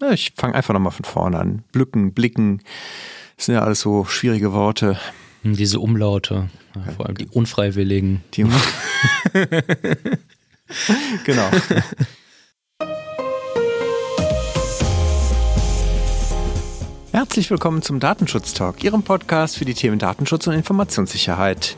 Ja, ich fange einfach nochmal von vorne an. Blücken, blicken, das sind ja alles so schwierige Worte. Hm, diese Umlaute, vor allem die unfreiwilligen. Die genau. Herzlich willkommen zum Datenschutz Talk, Ihrem Podcast für die Themen Datenschutz und Informationssicherheit.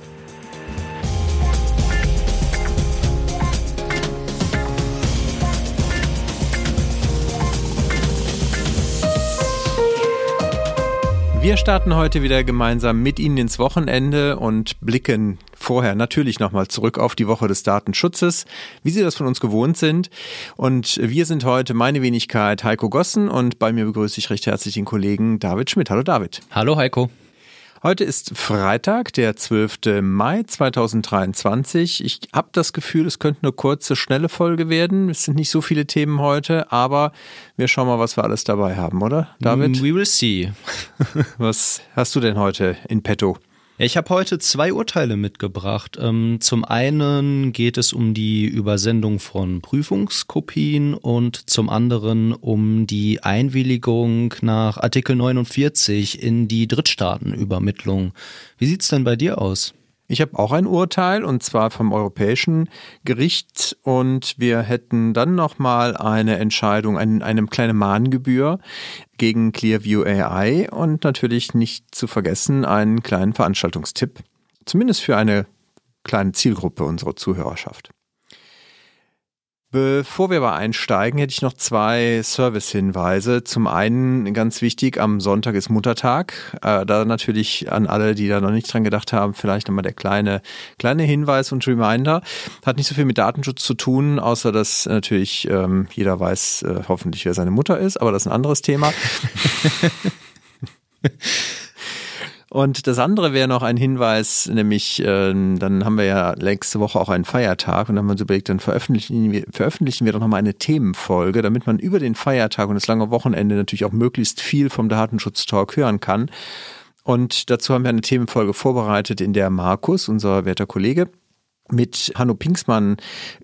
Wir starten heute wieder gemeinsam mit Ihnen ins Wochenende und blicken vorher natürlich nochmal zurück auf die Woche des Datenschutzes, wie Sie das von uns gewohnt sind. Und wir sind heute meine Wenigkeit Heiko Gossen und bei mir begrüße ich recht herzlich den Kollegen David Schmidt. Hallo David. Hallo Heiko. Heute ist Freitag, der 12. Mai 2023. Ich habe das Gefühl, es könnte eine kurze, schnelle Folge werden. Es sind nicht so viele Themen heute, aber wir schauen mal, was wir alles dabei haben, oder, David? We will see. was hast du denn heute in petto? Ja, ich habe heute zwei Urteile mitgebracht. Ähm, zum einen geht es um die Übersendung von Prüfungskopien und zum anderen um die Einwilligung nach Artikel 49 in die Drittstaatenübermittlung. Wie sieht's denn bei dir aus? Ich habe auch ein Urteil und zwar vom Europäischen Gericht und wir hätten dann nochmal eine Entscheidung, ein, eine kleine Mahngebühr gegen Clearview AI und natürlich nicht zu vergessen einen kleinen Veranstaltungstipp, zumindest für eine kleine Zielgruppe unserer Zuhörerschaft. Bevor wir aber einsteigen, hätte ich noch zwei Service-Hinweise. Zum einen ganz wichtig, am Sonntag ist Muttertag. Äh, da natürlich an alle, die da noch nicht dran gedacht haben, vielleicht nochmal der kleine, kleine Hinweis und Reminder. Hat nicht so viel mit Datenschutz zu tun, außer dass natürlich ähm, jeder weiß äh, hoffentlich, wer seine Mutter ist, aber das ist ein anderes Thema. Und das andere wäre noch ein Hinweis, nämlich äh, dann haben wir ja nächste Woche auch einen Feiertag und dann haben wir uns überlegt, dann veröffentlichen wir, veröffentlichen wir doch nochmal eine Themenfolge, damit man über den Feiertag und das lange Wochenende natürlich auch möglichst viel vom Datenschutz-Talk hören kann. Und dazu haben wir eine Themenfolge vorbereitet, in der Markus, unser werter Kollege, mit Hanno Pinksmann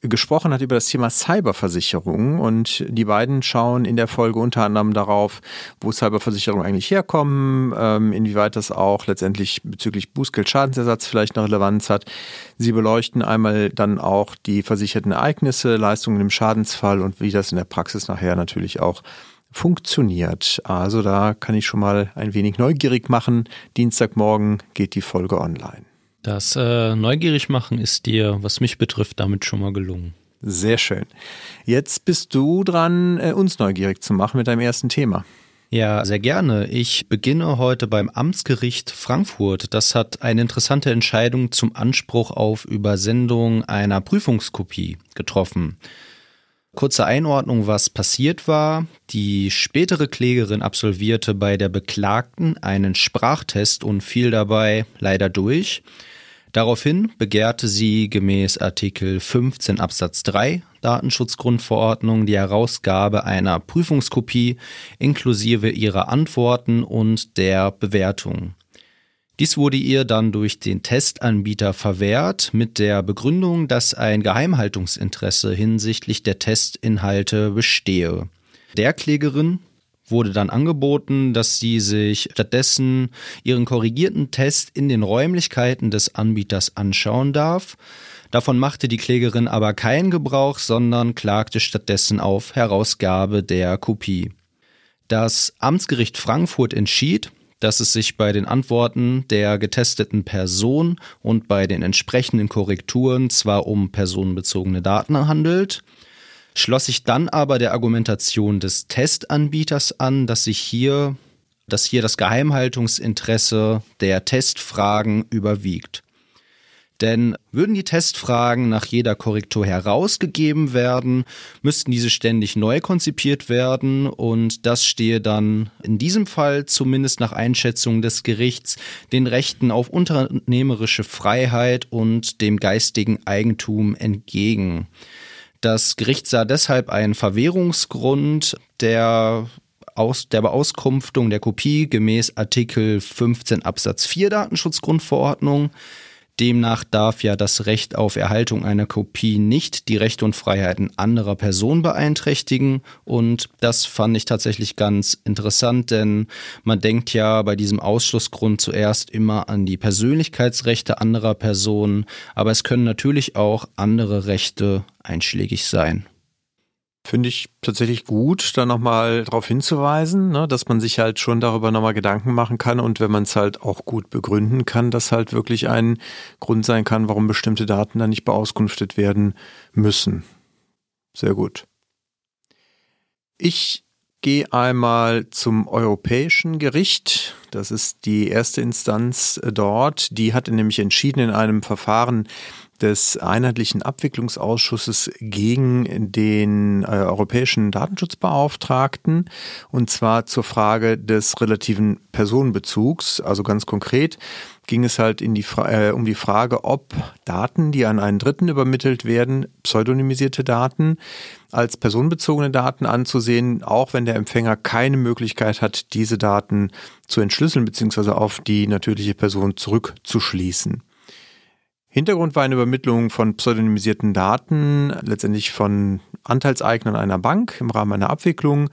gesprochen hat über das Thema Cyberversicherung und die beiden schauen in der Folge unter anderem darauf, wo Cyberversicherungen eigentlich herkommen, ähm, inwieweit das auch letztendlich bezüglich Bußgeld-Schadensersatz vielleicht eine Relevanz hat. Sie beleuchten einmal dann auch die versicherten Ereignisse, Leistungen im Schadensfall und wie das in der Praxis nachher natürlich auch funktioniert. Also da kann ich schon mal ein wenig neugierig machen. Dienstagmorgen geht die Folge online. Das äh, Neugierig machen ist dir, was mich betrifft, damit schon mal gelungen. Sehr schön. Jetzt bist du dran, äh, uns neugierig zu machen mit deinem ersten Thema. Ja, sehr gerne. Ich beginne heute beim Amtsgericht Frankfurt. Das hat eine interessante Entscheidung zum Anspruch auf Übersendung einer Prüfungskopie getroffen. Kurze Einordnung, was passiert war. Die spätere Klägerin absolvierte bei der Beklagten einen Sprachtest und fiel dabei leider durch. Daraufhin begehrte sie gemäß Artikel 15 Absatz 3 Datenschutzgrundverordnung die Herausgabe einer Prüfungskopie inklusive ihrer Antworten und der Bewertung. Dies wurde ihr dann durch den Testanbieter verwehrt mit der Begründung, dass ein Geheimhaltungsinteresse hinsichtlich der Testinhalte bestehe. Der Klägerin wurde dann angeboten, dass sie sich stattdessen ihren korrigierten Test in den Räumlichkeiten des Anbieters anschauen darf. Davon machte die Klägerin aber keinen Gebrauch, sondern klagte stattdessen auf Herausgabe der Kopie. Das Amtsgericht Frankfurt entschied, dass es sich bei den Antworten der getesteten Person und bei den entsprechenden Korrekturen zwar um personenbezogene Daten handelt, schloss sich dann aber der Argumentation des Testanbieters an, dass sich hier, dass hier das Geheimhaltungsinteresse der Testfragen überwiegt. Denn würden die Testfragen nach jeder Korrektur herausgegeben werden, müssten diese ständig neu konzipiert werden und das stehe dann in diesem Fall zumindest nach Einschätzung des Gerichts den Rechten auf unternehmerische Freiheit und dem geistigen Eigentum entgegen. Das Gericht sah deshalb einen Verwährungsgrund der aus der Beauskunftung der Kopie gemäß Artikel 15 Absatz 4 Datenschutzgrundverordnung Demnach darf ja das Recht auf Erhaltung einer Kopie nicht die Rechte und Freiheiten anderer Personen beeinträchtigen. Und das fand ich tatsächlich ganz interessant, denn man denkt ja bei diesem Ausschlussgrund zuerst immer an die Persönlichkeitsrechte anderer Personen, aber es können natürlich auch andere Rechte einschlägig sein. Finde ich tatsächlich gut, da nochmal darauf hinzuweisen, ne, dass man sich halt schon darüber nochmal Gedanken machen kann und wenn man es halt auch gut begründen kann, dass halt wirklich ein Grund sein kann, warum bestimmte Daten dann nicht beauskunftet werden müssen. Sehr gut. Ich gehe einmal zum Europäischen Gericht. Das ist die erste Instanz dort. Die hat nämlich entschieden in einem Verfahren des einheitlichen Abwicklungsausschusses gegen den äh, europäischen Datenschutzbeauftragten und zwar zur Frage des relativen Personenbezugs. Also ganz konkret ging es halt die äh, um die Frage, ob Daten, die an einen Dritten übermittelt werden, pseudonymisierte Daten, als personenbezogene Daten anzusehen, auch wenn der Empfänger keine Möglichkeit hat, diese Daten zu entschlüsseln bzw. auf die natürliche Person zurückzuschließen. Hintergrund war eine Übermittlung von pseudonymisierten Daten, letztendlich von Anteilseignern einer Bank im Rahmen einer Abwicklung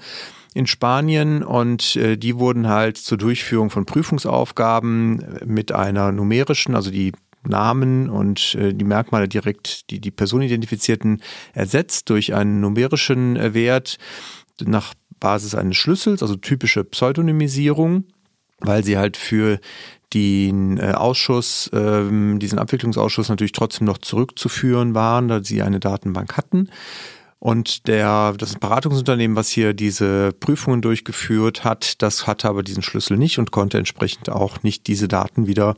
in Spanien. Und äh, die wurden halt zur Durchführung von Prüfungsaufgaben mit einer numerischen, also die Namen und äh, die Merkmale direkt, die die Person identifizierten, ersetzt durch einen numerischen äh, Wert nach Basis eines Schlüssels, also typische Pseudonymisierung, weil sie halt für den äh, Ausschuss, ähm, diesen Abwicklungsausschuss natürlich trotzdem noch zurückzuführen waren, da sie eine Datenbank hatten. Und der, das Beratungsunternehmen, was hier diese Prüfungen durchgeführt hat, das hatte aber diesen Schlüssel nicht und konnte entsprechend auch nicht diese Daten wieder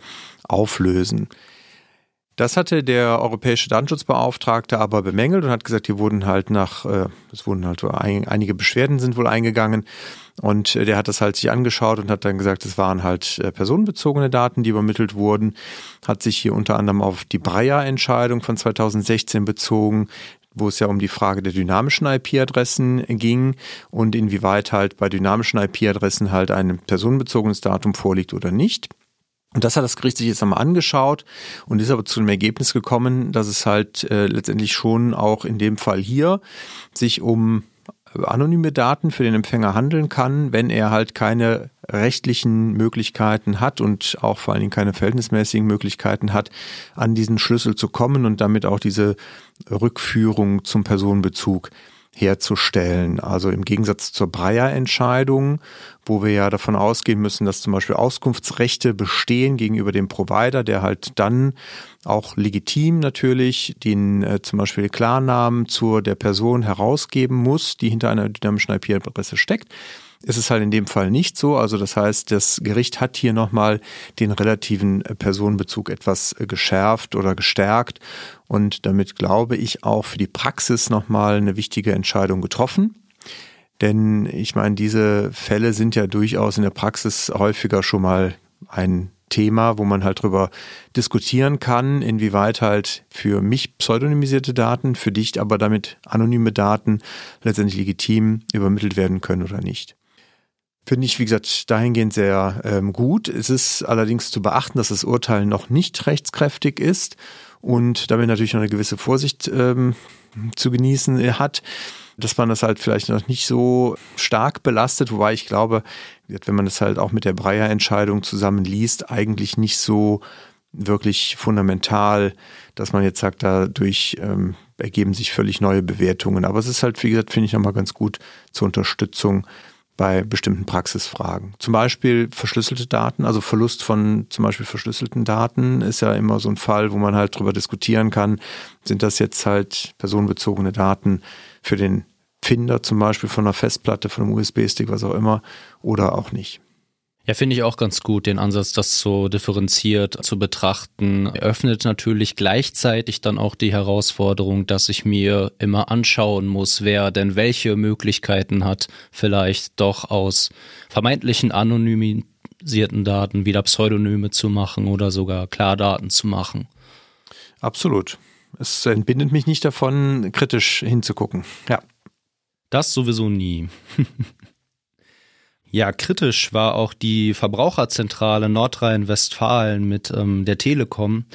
auflösen. Das hatte der europäische Datenschutzbeauftragte aber bemängelt und hat gesagt, hier wurden halt nach, äh, es wurden halt einige Beschwerden sind wohl eingegangen und äh, der hat das halt sich angeschaut und hat dann gesagt, es waren halt äh, personenbezogene Daten, die übermittelt wurden, hat sich hier unter anderem auf die Breyer-Entscheidung von 2016 bezogen, wo es ja um die Frage der dynamischen IP-Adressen ging und inwieweit halt bei dynamischen IP-Adressen halt ein personenbezogenes Datum vorliegt oder nicht. Und das hat das Gericht sich jetzt einmal angeschaut und ist aber zu dem Ergebnis gekommen, dass es halt äh, letztendlich schon auch in dem Fall hier sich um anonyme Daten für den Empfänger handeln kann, wenn er halt keine rechtlichen Möglichkeiten hat und auch vor allen Dingen keine verhältnismäßigen Möglichkeiten hat, an diesen Schlüssel zu kommen und damit auch diese Rückführung zum Personenbezug herzustellen. Also im Gegensatz zur Breyer-Entscheidung, wo wir ja davon ausgehen müssen, dass zum Beispiel Auskunftsrechte bestehen gegenüber dem Provider, der halt dann auch legitim natürlich den äh, zum Beispiel Klarnamen zur der Person herausgeben muss, die hinter einer dynamischen IP-Adresse steckt ist es halt in dem Fall nicht so. Also das heißt, das Gericht hat hier nochmal den relativen äh, Personenbezug etwas äh, geschärft oder gestärkt und damit glaube ich auch für die Praxis nochmal eine wichtige Entscheidung getroffen. Denn ich meine, diese Fälle sind ja durchaus in der Praxis häufiger schon mal ein Thema, wo man halt drüber diskutieren kann, inwieweit halt für mich pseudonymisierte Daten, für dich aber damit anonyme Daten letztendlich legitim übermittelt werden können oder nicht. Finde ich, wie gesagt, dahingehend sehr ähm, gut. Es ist allerdings zu beachten, dass das Urteil noch nicht rechtskräftig ist und damit natürlich noch eine gewisse Vorsicht ähm, zu genießen hat, dass man das halt vielleicht noch nicht so stark belastet, wobei ich glaube, wenn man das halt auch mit der Breyer-Entscheidung zusammenliest, eigentlich nicht so wirklich fundamental, dass man jetzt sagt, dadurch ähm, ergeben sich völlig neue Bewertungen. Aber es ist halt, wie gesagt, finde ich nochmal ganz gut zur Unterstützung bei bestimmten Praxisfragen. Zum Beispiel verschlüsselte Daten, also Verlust von zum Beispiel verschlüsselten Daten ist ja immer so ein Fall, wo man halt drüber diskutieren kann, sind das jetzt halt personenbezogene Daten für den Finder zum Beispiel von einer Festplatte, von einem USB-Stick, was auch immer, oder auch nicht. Ja, finde ich auch ganz gut, den Ansatz, das so differenziert zu betrachten. Eröffnet natürlich gleichzeitig dann auch die Herausforderung, dass ich mir immer anschauen muss, wer denn welche Möglichkeiten hat, vielleicht doch aus vermeintlichen anonymisierten Daten wieder Pseudonyme zu machen oder sogar Klardaten zu machen. Absolut. Es entbindet mich nicht davon, kritisch hinzugucken. Ja. Das sowieso nie. Ja, kritisch war auch die Verbraucherzentrale Nordrhein-Westfalen mit ähm, der Telekom.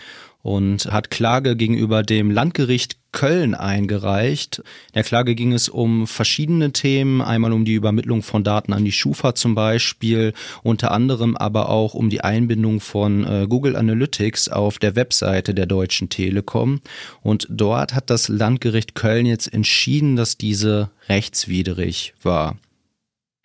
und hat Klage gegenüber dem Landgericht Köln eingereicht. In der Klage ging es um verschiedene Themen, einmal um die Übermittlung von Daten an die Schufa zum Beispiel, unter anderem aber auch um die Einbindung von äh, Google Analytics auf der Webseite der Deutschen Telekom. Und dort hat das Landgericht Köln jetzt entschieden, dass diese rechtswidrig war.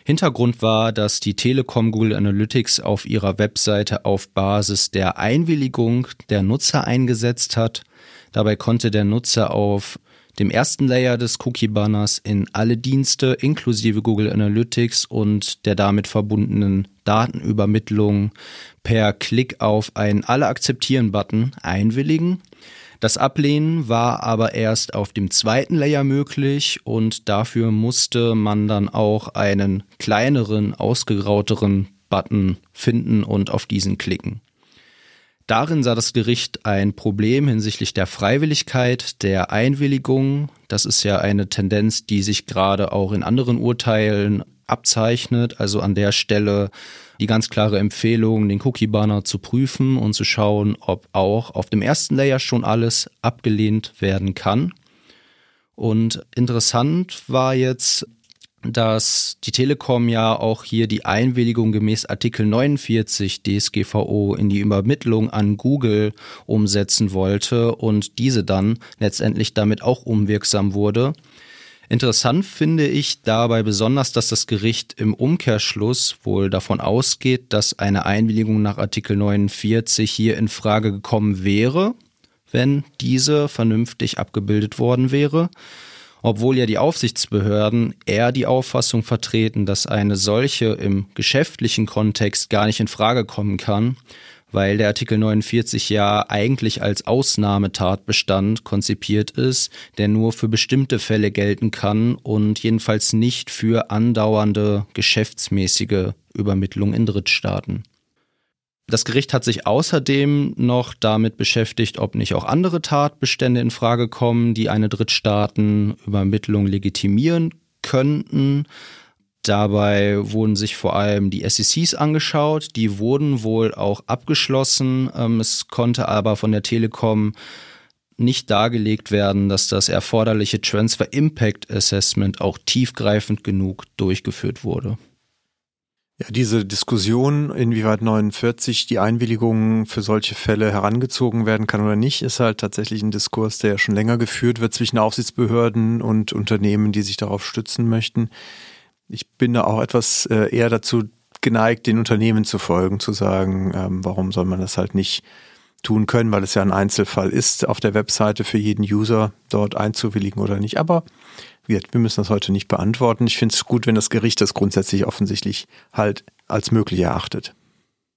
Hintergrund war, dass die Telekom Google Analytics auf ihrer Webseite auf Basis der Einwilligung der Nutzer eingesetzt hat. Dabei konnte der Nutzer auf dem ersten Layer des Cookie-Banners in alle Dienste inklusive Google Analytics und der damit verbundenen Datenübermittlung per Klick auf einen Alle akzeptieren-Button einwilligen. Das Ablehnen war aber erst auf dem zweiten Layer möglich und dafür musste man dann auch einen kleineren, ausgegrauteren Button finden und auf diesen klicken. Darin sah das Gericht ein Problem hinsichtlich der Freiwilligkeit der Einwilligung. Das ist ja eine Tendenz, die sich gerade auch in anderen Urteilen abzeichnet. Also an der Stelle die ganz klare Empfehlung, den Cookie-Banner zu prüfen und zu schauen, ob auch auf dem ersten Layer schon alles abgelehnt werden kann. Und interessant war jetzt, dass die Telekom ja auch hier die Einwilligung gemäß Artikel 49 DSGVO in die Übermittlung an Google umsetzen wollte und diese dann letztendlich damit auch unwirksam wurde. Interessant finde ich dabei besonders, dass das Gericht im Umkehrschluss wohl davon ausgeht, dass eine Einwilligung nach Artikel 49 hier in Frage gekommen wäre, wenn diese vernünftig abgebildet worden wäre, obwohl ja die Aufsichtsbehörden eher die Auffassung vertreten, dass eine solche im geschäftlichen Kontext gar nicht in Frage kommen kann weil der Artikel 49 ja eigentlich als Ausnahmetatbestand konzipiert ist, der nur für bestimmte Fälle gelten kann und jedenfalls nicht für andauernde geschäftsmäßige Übermittlung in Drittstaaten. Das Gericht hat sich außerdem noch damit beschäftigt, ob nicht auch andere Tatbestände in Frage kommen, die eine Drittstaatenübermittlung legitimieren könnten. Dabei wurden sich vor allem die SECs angeschaut. Die wurden wohl auch abgeschlossen. Ähm, es konnte aber von der Telekom nicht dargelegt werden, dass das erforderliche Transfer Impact Assessment auch tiefgreifend genug durchgeführt wurde. Ja, diese Diskussion, inwieweit 49 die Einwilligung für solche Fälle herangezogen werden kann oder nicht, ist halt tatsächlich ein Diskurs, der ja schon länger geführt wird zwischen Aufsichtsbehörden und Unternehmen, die sich darauf stützen möchten ich bin da auch etwas äh, eher dazu geneigt, den Unternehmen zu folgen, zu sagen, ähm, warum soll man das halt nicht tun können, weil es ja ein Einzelfall ist, auf der Webseite für jeden User dort einzuwilligen oder nicht. Aber wir müssen das heute nicht beantworten. Ich finde es gut, wenn das Gericht das grundsätzlich offensichtlich halt als möglich erachtet.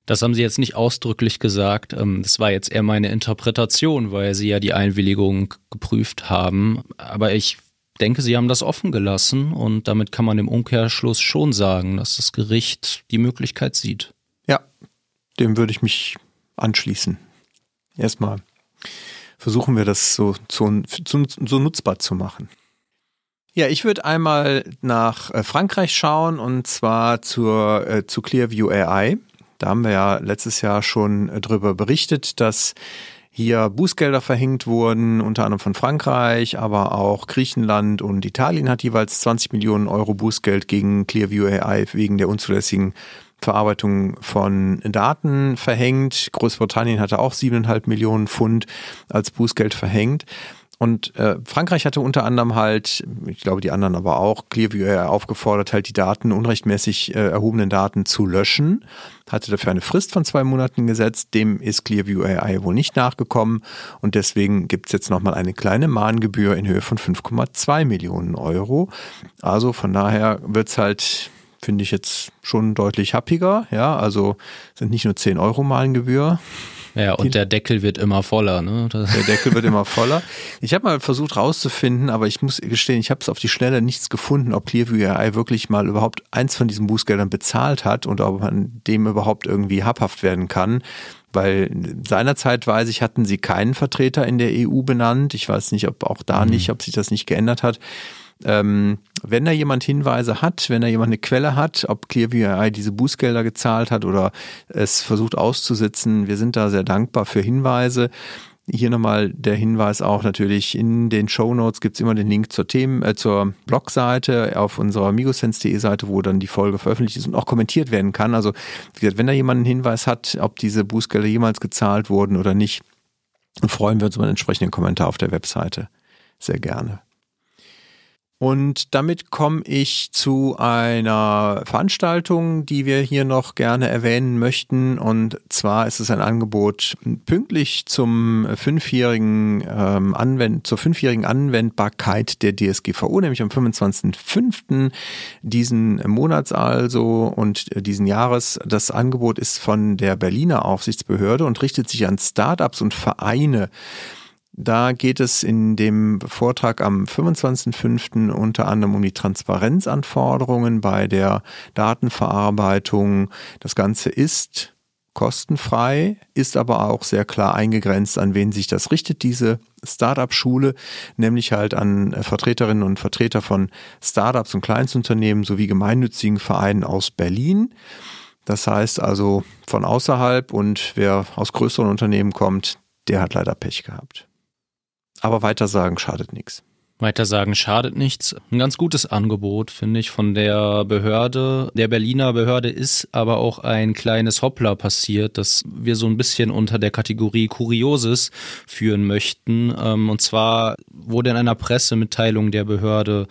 Das haben Sie jetzt nicht ausdrücklich gesagt. Ähm, das war jetzt eher meine Interpretation, weil Sie ja die Einwilligung geprüft haben. Aber ich denke, Sie haben das offen gelassen und damit kann man im Umkehrschluss schon sagen, dass das Gericht die Möglichkeit sieht. Ja, dem würde ich mich anschließen. Erstmal versuchen wir das so, so, so nutzbar zu machen. Ja, ich würde einmal nach äh, Frankreich schauen und zwar zur, äh, zu Clearview AI. Da haben wir ja letztes Jahr schon äh, darüber berichtet, dass hier Bußgelder verhängt wurden, unter anderem von Frankreich, aber auch Griechenland und Italien hat jeweils 20 Millionen Euro Bußgeld gegen Clearview AI wegen der unzulässigen Verarbeitung von Daten verhängt. Großbritannien hatte auch siebeneinhalb Millionen Pfund als Bußgeld verhängt. Und äh, Frankreich hatte unter anderem halt, ich glaube die anderen aber auch, Clearview aufgefordert, halt die Daten, unrechtmäßig äh, erhobenen Daten zu löschen, hatte dafür eine Frist von zwei Monaten gesetzt, dem ist Clearview AI wohl nicht nachgekommen und deswegen gibt's jetzt nochmal eine kleine Mahngebühr in Höhe von 5,2 Millionen Euro. Also von daher wird's halt finde ich jetzt schon deutlich happiger. Ja, also sind nicht nur 10 Euro Mahngebühr, ja, und der Deckel wird immer voller. Ne? Das der Deckel wird immer voller. Ich habe mal versucht rauszufinden, aber ich muss gestehen, ich habe es auf die Schnelle nichts gefunden, ob Clearview AI wirklich mal überhaupt eins von diesen Bußgeldern bezahlt hat und ob man dem überhaupt irgendwie habhaft werden kann. Weil seinerzeit weiß ich, hatten sie keinen Vertreter in der EU benannt. Ich weiß nicht, ob auch da mhm. nicht, ob sich das nicht geändert hat. Ähm, wenn da jemand Hinweise hat, wenn da jemand eine Quelle hat, ob Clearview AI diese Bußgelder gezahlt hat oder es versucht auszusitzen, wir sind da sehr dankbar für Hinweise. Hier nochmal der Hinweis auch natürlich, in den Show Notes gibt es immer den Link zur Themen, äh, zur Blogseite auf unserer amigosense.de Seite, wo dann die Folge veröffentlicht ist und auch kommentiert werden kann. Also wie gesagt, wenn da jemand einen Hinweis hat, ob diese Bußgelder jemals gezahlt wurden oder nicht, freuen wir uns über einen entsprechenden Kommentar auf der Webseite. Sehr gerne. Und damit komme ich zu einer Veranstaltung, die wir hier noch gerne erwähnen möchten. Und zwar ist es ein Angebot pünktlich zum fünfjährigen ähm, Anwend zur fünfjährigen Anwendbarkeit der DSGVO, nämlich am 25.05. diesen Monats also und diesen Jahres. Das Angebot ist von der Berliner Aufsichtsbehörde und richtet sich an Startups und Vereine. Da geht es in dem Vortrag am 25.05. unter anderem um die Transparenzanforderungen bei der Datenverarbeitung. Das Ganze ist kostenfrei, ist aber auch sehr klar eingegrenzt, an wen sich das richtet, diese Startup-Schule, nämlich halt an Vertreterinnen und Vertreter von Startups und Kleinstunternehmen sowie gemeinnützigen Vereinen aus Berlin. Das heißt also von außerhalb und wer aus größeren Unternehmen kommt, der hat leider Pech gehabt. Aber weitersagen schadet nichts. Weitersagen schadet nichts. Ein ganz gutes Angebot, finde ich, von der Behörde. Der Berliner Behörde ist aber auch ein kleines Hoppler passiert, das wir so ein bisschen unter der Kategorie Kurioses führen möchten. Ähm, und zwar wurde in einer Pressemitteilung der Behörde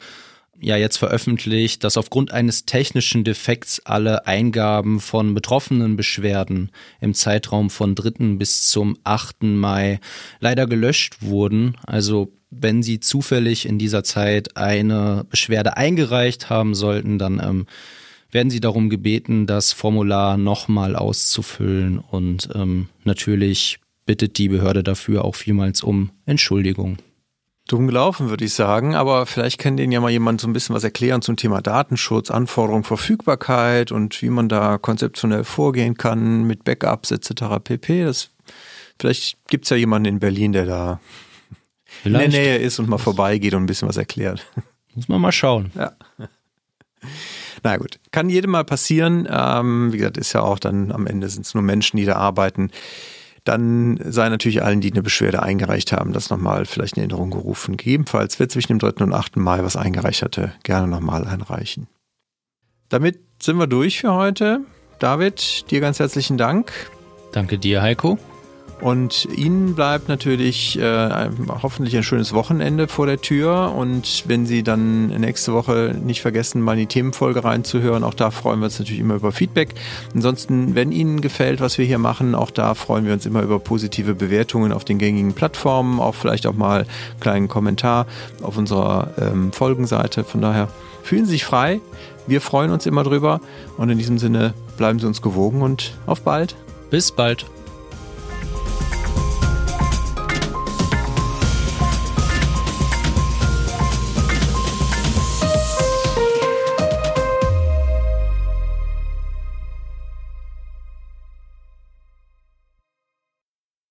ja jetzt veröffentlicht, dass aufgrund eines technischen Defekts alle Eingaben von betroffenen Beschwerden im Zeitraum von 3. bis zum 8. Mai leider gelöscht wurden. Also wenn Sie zufällig in dieser Zeit eine Beschwerde eingereicht haben sollten, dann ähm, werden Sie darum gebeten, das Formular nochmal auszufüllen und ähm, natürlich bittet die Behörde dafür auch vielmals um Entschuldigung dumm gelaufen, würde ich sagen. Aber vielleicht kann denen ja mal jemand so ein bisschen was erklären zum Thema Datenschutz, Anforderungen, Verfügbarkeit und wie man da konzeptionell vorgehen kann mit Backups etc. pp. Das, vielleicht gibt's ja jemanden in Berlin, der da vielleicht. in der Nähe ist und mal vorbeigeht und ein bisschen was erklärt. Muss man mal schauen. Ja. Na gut, kann jedem mal passieren. Ähm, wie gesagt, ist ja auch dann am Ende sind es nur Menschen, die da arbeiten dann sei natürlich allen, die eine Beschwerde eingereicht haben, das nochmal vielleicht in Erinnerung gerufen. Gegebenenfalls wird zwischen dem 3. und 8. Mai was eingereicht hatte, gerne nochmal einreichen. Damit sind wir durch für heute. David, dir ganz herzlichen Dank. Danke dir, Heiko. Und Ihnen bleibt natürlich äh, hoffentlich ein schönes Wochenende vor der Tür. Und wenn Sie dann nächste Woche nicht vergessen, mal in die Themenfolge reinzuhören, auch da freuen wir uns natürlich immer über Feedback. Ansonsten, wenn Ihnen gefällt, was wir hier machen, auch da freuen wir uns immer über positive Bewertungen auf den gängigen Plattformen, auch vielleicht auch mal einen kleinen Kommentar auf unserer ähm, Folgenseite. Von daher fühlen Sie sich frei. Wir freuen uns immer drüber. Und in diesem Sinne bleiben Sie uns gewogen und auf bald. Bis bald.